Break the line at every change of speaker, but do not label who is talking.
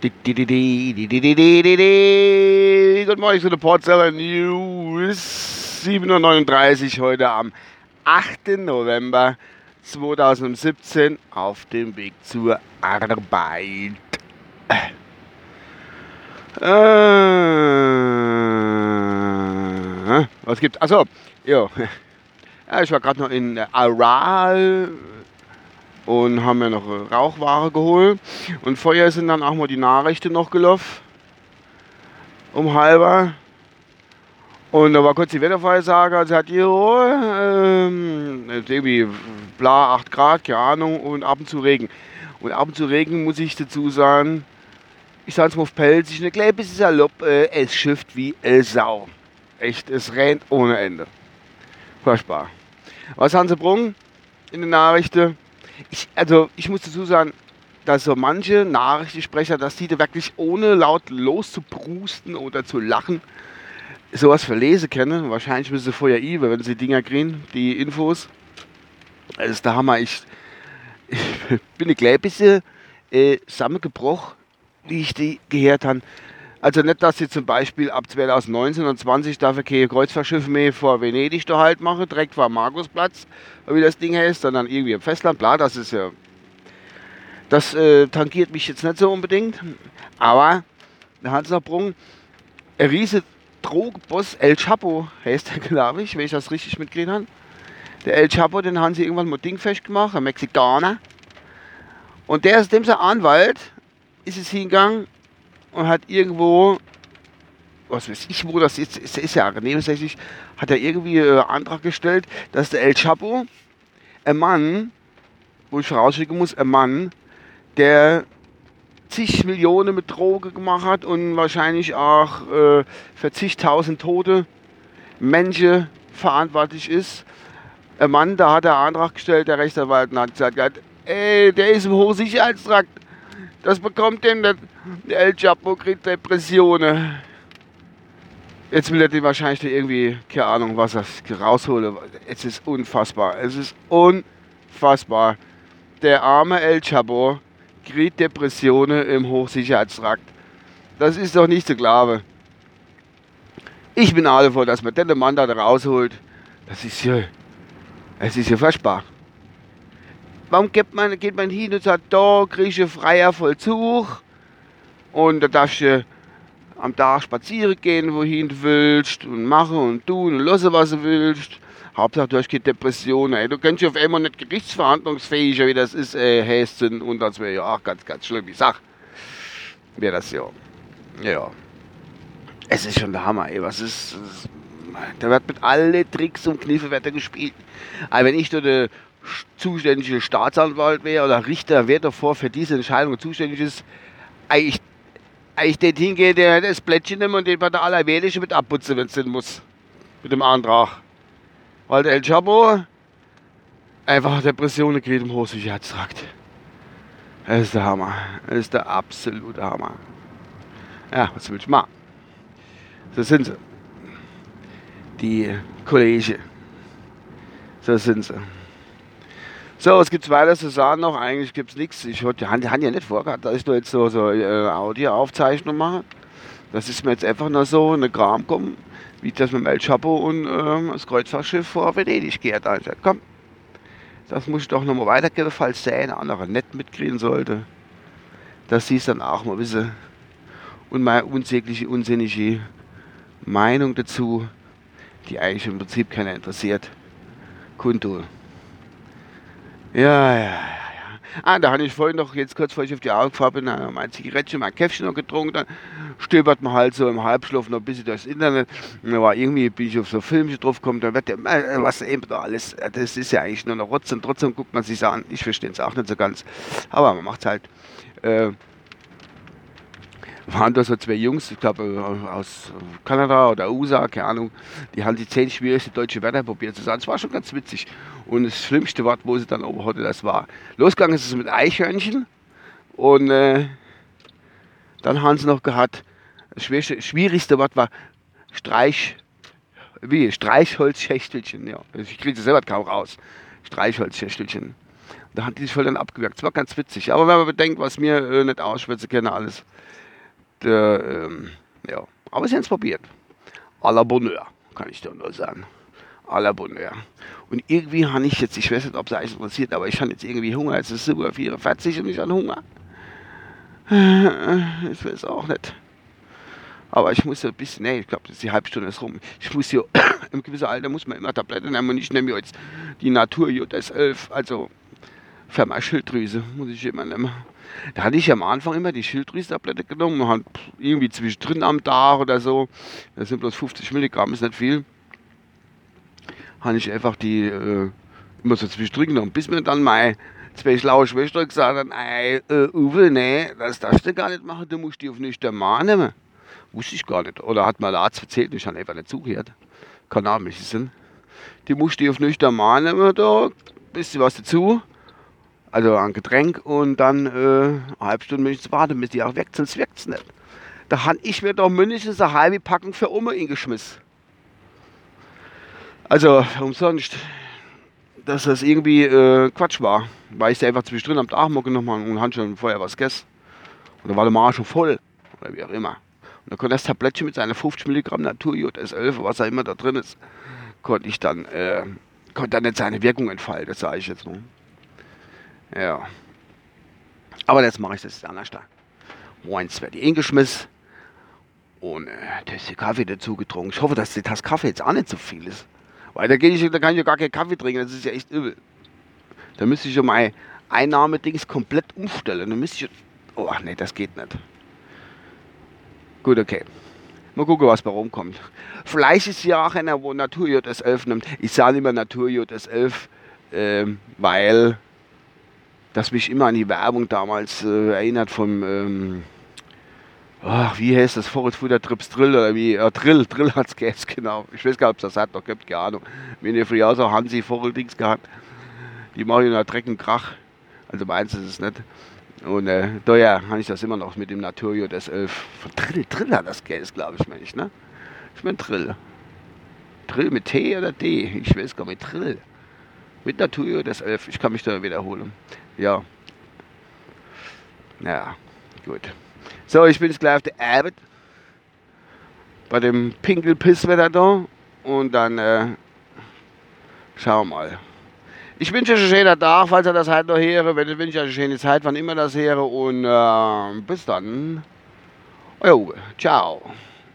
Good morning to the Portseller News. 7.39 Uhr heute am 8. November 2017 auf dem Weg zur Arbeit. Äh, was gibt's? Achso, ja. ja. Ich war gerade noch in Aral und haben mir noch Rauchware geholt. Und vorher sind dann auch mal die Nachrichten noch gelaufen. Um halber. Und da war kurz die Wettervorhersage, also hat jo, ähm, irgendwie bla 8 Grad, keine Ahnung, und ab und zu Regen. Und ab und zu Regen muss ich dazu sagen, ich sag's mal auf Pelz, ich eine kleine bisschen salopp, äh, es schifft wie eine Sau. Echt, es rennt ohne Ende. Furchtbar. Was haben sie brungen in den Nachrichten? Ich, also ich muss dazu sagen, dass so manche Nachrichtensprecher, dass die da wirklich ohne laut loszuprusten oder zu lachen, sowas verlesen können. Wahrscheinlich müssen sie vorher i, wenn sie Dinger kriegen, die Infos. Das ist der Hammer. Ich, ich bin ein klein bisschen äh, zusammengebrochen, wie ich die gehört habe. Also nicht, dass sie zum Beispiel ab 2019 und 20 darf kein Kreuzfahrtschiff mehr vor Venedig da halt machen, direkt vor Markusplatz, wie das Ding heißt, sondern irgendwie im Festland. Klar, das ist ja. Das äh, tangiert mich jetzt nicht so unbedingt. Aber der Hansnerbrunn, ein riese Drogenboss, El Chapo heißt der, glaube ich, wenn ich das richtig mitgekriegt habe. Der El Chapo, den haben sie irgendwann mal dingfest gemacht, ein Mexikaner. Und der ist dem sein Anwalt, ist es hingegangen und hat irgendwo, was weiß ich, wo das ist, ist, ist ja nebensächlich, hat er irgendwie äh, Antrag gestellt, dass der El Chapo, ein Mann, wo ich vorausschicken muss, ein Mann, der zig Millionen mit Droge gemacht hat und wahrscheinlich auch äh, für zigtausend Tote Menschen verantwortlich ist. Ein Mann, da hat er Antrag gestellt, der Rechtsanwalt, und hat gesagt, ey, der ist im Hochsicherheitstrakt. Das bekommt dem der, El Chapo kriegt Depressionen. Jetzt will er den wahrscheinlich irgendwie, keine Ahnung, was er rausholen. Es ist unfassbar. Es ist unfassbar. Der arme El Chapo kriegt Depressionen im Hochsicherheitstrakt. Das ist doch nicht zu glauben. Ich bin alle vor, dass man den Mann da rausholt. Das ist ja, es ist ja furchtbar. Warum geht man, geht man hin und sagt, da kriegst du freier Vollzug und da darfst du am Tag spazieren gehen, wohin du willst und machen und tun und lassen, was du willst. Hauptsache, du hast keine Depression. Ey. Du kannst dich auf einmal nicht gerichtsverhandlungsfähiger, wie das ist, äh, Hessen. Und das wäre ja auch ganz, ganz schlimm. Ich sag, wäre das ja. Ja. Es ist schon der Hammer, ey. Was ist. da wird mit allen Tricks und Kniffe wird gespielt. Aber wenn ich da der zuständige Staatsanwalt wäre oder Richter, wer davor für diese Entscheidung zuständig ist, eigentlich, eigentlich dort hingehe, der das Plättchen nimmt und den bei der Allerwählische mit abputzen, wenn es denn muss. Mit dem Antrag. Weil der El Chapo einfach Depressionen kriegt im Hochsicherheitstrakt. Das ist der Hammer. Das ist der absolute Hammer. Ja, was will ich machen? So sind sie. Die Kollegen. So sind sie. So, was gibt's weiter zu sagen noch? Eigentlich gibt's nichts. Ich hatte, haben ja nicht vorgehabt, dass ich da jetzt so, so äh, Audioaufzeichnung mache. Das ist mir jetzt einfach nur so in Kram kommen, wie das mit dem El Chapo und ähm, das Kreuzfahrtschiff vor Venedig geht. Also, komm, das muss ich doch nochmal weitergeben, falls der eine andere nicht mitkriegen sollte. Dass sie es dann auch mal wissen. Und meine unsägliche, unsinnige Meinung dazu, die eigentlich im Prinzip keiner interessiert, kundtun. Ja, ja, ja. Ah, da habe ich vorhin noch, jetzt kurz vor ich auf die Augen gefahren bin, mein Zigarettchen, mein Käffchen noch getrunken, dann stöbert man halt so im Halbschlaf noch ein bisschen durchs Internet. Und da war irgendwie, bin ich auf so Filmchen drauf gekommen, dann wird der, äh, was eben da alles, das ist ja eigentlich nur noch Rotz und trotzdem guckt man sich an. Ich verstehe es auch nicht so ganz, aber man macht es halt. Äh, waren da so zwei Jungs, ich glaube aus Kanada oder USA, keine Ahnung, die haben die zehn schwierigsten deutsche Wörter probiert zu sagen. Es war schon ganz witzig. Und das schlimmste Wort, wo sie dann oben hatte, das war, losgegangen ist es mit Eichhörnchen und äh, dann haben sie noch gehabt, das schwierigste Wort war Streich, wie, Streichholzschächtelchen, ja. Ich kriege das selber kaum raus. Streichholzschächtelchen. Da hat die sich voll dann abgewirkt. Das war ganz witzig. Aber wenn man bedenkt, was mir äh, nicht ausschwätze kenne, alles. Der, ähm, ja. Aber sie haben es probiert. A la Bonheur, kann ich dir nur sagen. A la Bonheur. Und irgendwie habe ich jetzt, ich weiß nicht, ob es euch interessiert, aber ich habe jetzt irgendwie Hunger. Jetzt ist es über 44 und ich habe Hunger. Ich weiß auch nicht. Aber ich muss ja ein bisschen, nee, ich glaube, das die Halbstunde ist rum. Ich muss hier, im gewissen Alter muss man immer Tabletten nehmen und ich nehme jetzt die Natur JS 11, also für meine Schilddrüse, muss ich immer nehmen. Da hatte ich am Anfang immer die Schilddrüse-Tablette genommen, und irgendwie zwischendrin am Tag oder so. Das sind bloß 50 Milligramm, ist nicht viel. Habe ich einfach die äh, immer so zwischendrin genommen, bis mir dann meine zwei schlaue Schwestern gesagt haben, ey, äh, Uwe, nee, das darfst du gar nicht machen, du musst die auf nüchtern Mann nehmen. Wusste ich gar nicht. Oder hat mal der Arzt erzählt, ich habe einfach nicht zugehört. Keine Ahnung, welche sind. Die musste ich auf nüchtern Mann nehmen, da, bisschen was dazu also ein Getränk und dann äh, eine halbe Stunde muss ich zu warten, bis die auch weg, sonst wirkt es nicht. Da habe ich mir doch mindestens eine halbe Packung für Oma geschmissen. Also umsonst, dass das irgendwie äh, Quatsch war, weil ich sie einfach zwischendrin am Tag mal und habe schon vorher was gegessen. Und dann war der Magen schon voll oder wie auch immer. Und dann konnte das Tablettchen mit seiner 50 Milligramm Naturjod S11, was da immer da drin ist, konnte ich dann, äh, konnte dann nicht seine Wirkung entfalten, das sage ich jetzt mal. Ja. Aber jetzt mache ich das anders. Morgens werde ich eingeschmissen und äh, Tasse Kaffee dazu getrunken. Ich hoffe, dass die Tasse Kaffee jetzt auch nicht so viel ist. Weil da, ich, da kann ich ja gar keinen Kaffee trinken, das ist ja echt übel. Da müsste ich ja mein Einnahmedings komplett umstellen. Dann müsste ich. Oh, nee, das geht nicht. Gut, okay. Mal gucken, was bei rumkommt. Vielleicht ist ja auch einer, wo Natur JS11 nimmt. Ich sage immer Natur JS11, ähm, weil das mich immer an die Werbung damals äh, erinnert vom, ähm, ach, wie heißt das, Vorratsfutter Trips Drill oder wie, äh, Drill, Drill hat's gegeben, genau. Ich weiß gar nicht, ob es das hat, noch gibt, keine Ahnung. Wenn ihr früher so Hansi Vorrildings gehabt, die machen ja Dreck und Krach. Also meins ist es nicht. Und äh, daher habe ich das immer noch mit dem Naturio des 11. Von Drill, Drill hat das Geld, glaube ich, meine ich, ne? Ich meine Drill. Drill mit T oder D? Ich weiß gar nicht, Drill. Mit Naturio des 11. Ich kann mich da wiederholen ja. Ja, gut. So, ich bin jetzt gleich auf der Arbeit. Bei dem Pinkelpisswetter da. Und dann äh, schauen wir mal. Ich wünsche euch einen schönen Tag, falls ihr das halt noch höre. Wenn ich wünsche euch eine schöne Zeit, wann immer das höre. Und äh, bis dann. Euer Uwe. Ciao.